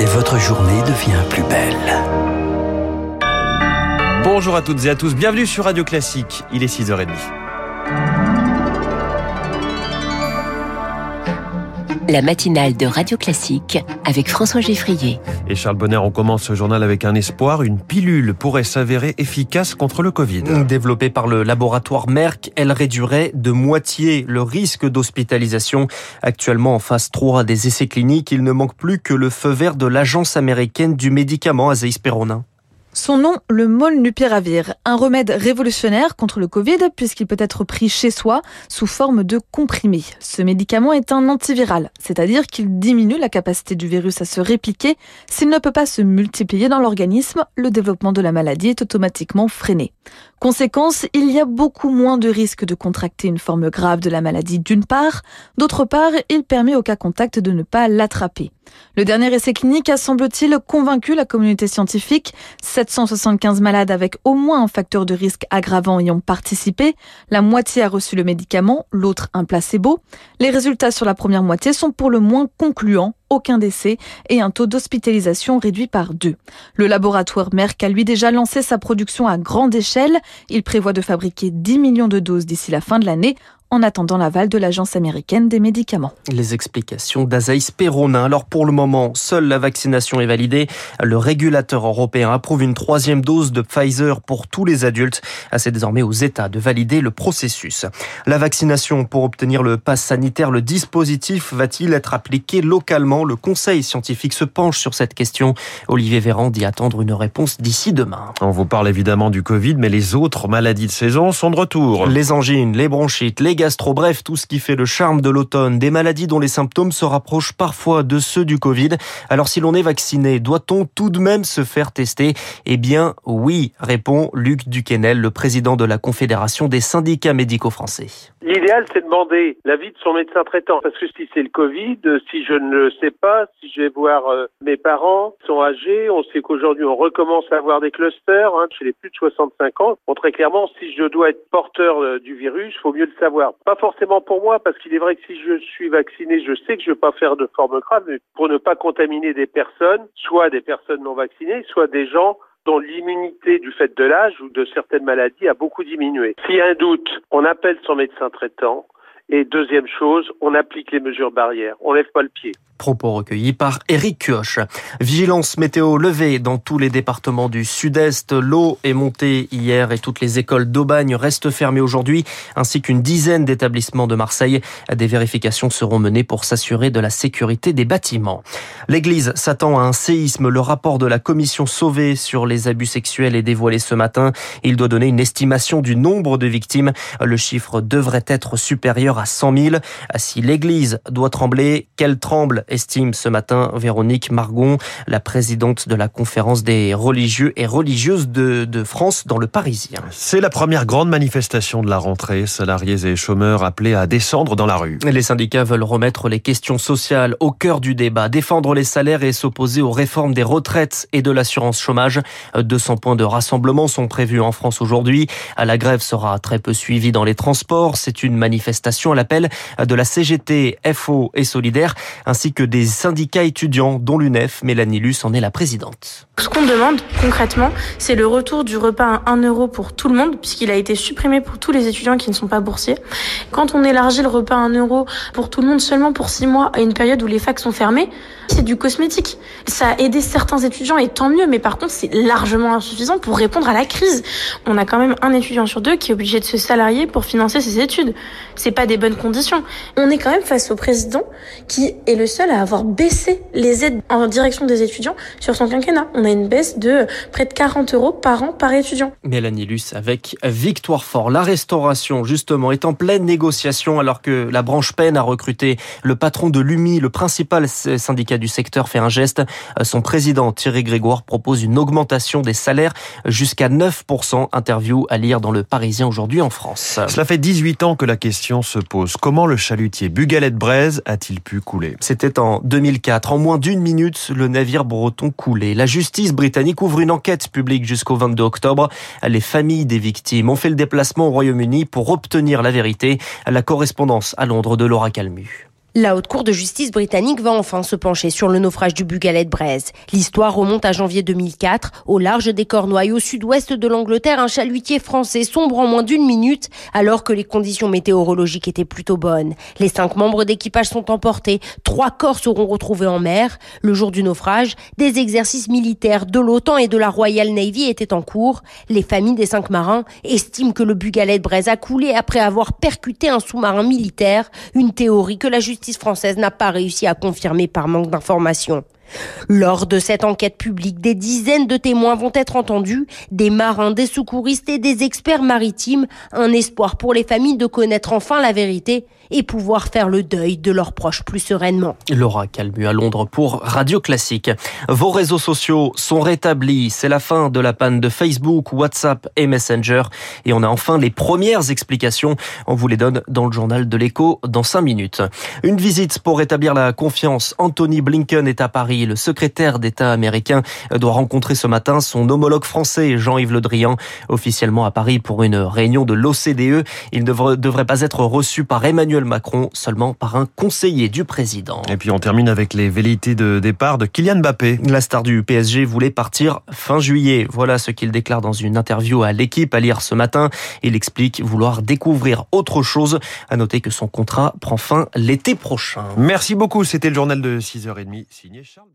et votre journée devient plus belle. Bonjour à toutes et à tous, bienvenue sur Radio Classique, il est 6h30. La matinale de Radio Classique avec François Geffrier. Et Charles Bonner, on commence ce journal avec un espoir. Une pilule pourrait s'avérer efficace contre le Covid. Développée par le laboratoire Merck, elle réduirait de moitié le risque d'hospitalisation. Actuellement en phase 3 des essais cliniques, il ne manque plus que le feu vert de l'agence américaine du médicament Azaïs Perronin. Son nom, le molnupiravir, un remède révolutionnaire contre le Covid puisqu'il peut être pris chez soi sous forme de comprimé. Ce médicament est un antiviral, c'est-à-dire qu'il diminue la capacité du virus à se répliquer. S'il ne peut pas se multiplier dans l'organisme, le développement de la maladie est automatiquement freiné. Conséquence, il y a beaucoup moins de risques de contracter une forme grave de la maladie d'une part, d'autre part, il permet au cas contact de ne pas l'attraper. Le dernier essai clinique a, semble-t-il, convaincu la communauté scientifique. 775 malades avec au moins un facteur de risque aggravant y ont participé. La moitié a reçu le médicament, l'autre un placebo. Les résultats sur la première moitié sont pour le moins concluants aucun décès et un taux d'hospitalisation réduit par deux. Le laboratoire Merck a lui déjà lancé sa production à grande échelle. Il prévoit de fabriquer 10 millions de doses d'ici la fin de l'année en attendant l'aval de l'Agence américaine des médicaments. Les explications d'Azaïs Perronin. Alors pour le moment, seule la vaccination est validée. Le régulateur européen approuve une troisième dose de Pfizer pour tous les adultes. C'est désormais aux États de valider le processus. La vaccination pour obtenir le pass sanitaire, le dispositif va-t-il être appliqué localement? Le Conseil scientifique se penche sur cette question. Olivier Véran dit attendre une réponse d'ici demain. On vous parle évidemment du Covid, mais les autres maladies de saison sont de retour. Les angines, les bronchites, les gastro, bref, tout ce qui fait le charme de l'automne, des maladies dont les symptômes se rapprochent parfois de ceux du Covid. Alors si l'on est vacciné, doit-on tout de même se faire tester? Eh bien oui, répond Luc Duquesnel, le président de la Confédération des syndicats médicaux français. L'idéal, c'est demander l'avis de son médecin traitant. Parce que si c'est le Covid, si je ne le sais pas, si je vais voir euh, mes parents qui sont âgés, on sait qu'aujourd'hui, on recommence à avoir des clusters hein, chez les plus de 65 ans. Bon, très clairement, si je dois être porteur euh, du virus, il faut mieux le savoir. Pas forcément pour moi, parce qu'il est vrai que si je suis vacciné, je sais que je ne vais pas faire de forme grave, mais pour ne pas contaminer des personnes, soit des personnes non vaccinées, soit des gens dont l'immunité du fait de l'âge ou de certaines maladies a beaucoup diminué. S'il y a un doute, on appelle son médecin traitant. Et deuxième chose, on applique les mesures barrières. On lève pas le pied. Propos recueillis par Eric Kioch. Vigilance météo levée dans tous les départements du sud-est. L'eau est montée hier et toutes les écoles d'Aubagne restent fermées aujourd'hui, ainsi qu'une dizaine d'établissements de Marseille. Des vérifications seront menées pour s'assurer de la sécurité des bâtiments. L'église s'attend à un séisme. Le rapport de la commission sauvée sur les abus sexuels est dévoilé ce matin. Il doit donner une estimation du nombre de victimes. Le chiffre devrait être supérieur 100 000. Si l'église doit trembler, qu'elle tremble estime ce matin Véronique Margon, la présidente de la conférence des religieux et religieuses de, de France dans le Parisien. C'est la première grande manifestation de la rentrée. Salariés et chômeurs appelés à descendre dans la rue. Les syndicats veulent remettre les questions sociales au cœur du débat, défendre les salaires et s'opposer aux réformes des retraites et de l'assurance chômage. 200 points de rassemblement sont prévus en France aujourd'hui. La grève sera très peu suivie dans les transports. C'est une manifestation l'appel de la CGT, FO et Solidaire, ainsi que des syndicats étudiants, dont l'UNEF. Mélanie Luce en est la présidente. Ce qu'on demande concrètement, c'est le retour du repas à 1 euro pour tout le monde, puisqu'il a été supprimé pour tous les étudiants qui ne sont pas boursiers. Quand on élargit le repas à 1 euro pour tout le monde seulement pour 6 mois à une période où les facs sont fermées, c'est du cosmétique. Ça a aidé certains étudiants et tant mieux, mais par contre, c'est largement insuffisant pour répondre à la crise. On a quand même un étudiant sur deux qui est obligé de se salarier pour financer ses études. C'est pas des bonnes conditions. On est quand même face au président qui est le seul à avoir baissé les aides en direction des étudiants sur son quinquennat. On a une baisse de près de 40 euros par an par étudiant. Mélanie Luce avec Victoire Fort. La restauration, justement, est en pleine négociation alors que la branche peine à recruter le patron de l'UMI, le principal syndicat du secteur, fait un geste. Son président, Thierry Grégoire, propose une augmentation des salaires jusqu'à 9%. Interview à lire dans le Parisien aujourd'hui en France. Cela fait 18 ans que la question se Comment le chalutier Bugalet-Braise a-t-il pu couler? C'était en 2004. En moins d'une minute, le navire breton coulait. La justice britannique ouvre une enquête publique jusqu'au 22 octobre. Les familles des victimes ont fait le déplacement au Royaume-Uni pour obtenir la vérité. La correspondance à Londres de Laura Calmu. La haute cour de justice britannique va enfin se pencher sur le naufrage du Bugalet de Braise. L'histoire remonte à janvier 2004. Au large des Cornouailles, au sud-ouest de l'Angleterre, un chalutier français sombre en moins d'une minute alors que les conditions météorologiques étaient plutôt bonnes. Les cinq membres d'équipage sont emportés. Trois corps seront retrouvés en mer. Le jour du naufrage, des exercices militaires de l'OTAN et de la Royal Navy étaient en cours. Les familles des cinq marins estiment que le Bugalet de Braise a coulé après avoir percuté un sous-marin militaire, une théorie que la justice justice française n'a pas réussi à confirmer par manque d'informations. Lors de cette enquête publique, des dizaines de témoins vont être entendus, des marins, des secouristes et des experts maritimes, un espoir pour les familles de connaître enfin la vérité et pouvoir faire le deuil de leurs proches plus sereinement. Laura Calmu à Londres pour Radio Classique. Vos réseaux sociaux sont rétablis. C'est la fin de la panne de Facebook, WhatsApp et Messenger. Et on a enfin les premières explications. On vous les donne dans le journal de l'écho dans cinq minutes. Une visite pour rétablir la confiance. Anthony Blinken est à Paris. Le secrétaire d'État américain doit rencontrer ce matin son homologue français, Jean-Yves Le Drian, officiellement à Paris pour une réunion de l'OCDE. Il ne devrait pas être reçu par Emmanuel Macron seulement par un conseiller du président. Et puis on termine avec les velléités de départ de Kylian Mbappé. La star du PSG voulait partir fin juillet. Voilà ce qu'il déclare dans une interview à l'équipe à lire ce matin. Il explique vouloir découvrir autre chose. À noter que son contrat prend fin l'été prochain. Merci beaucoup. C'était le journal de 6h30 signé Charles.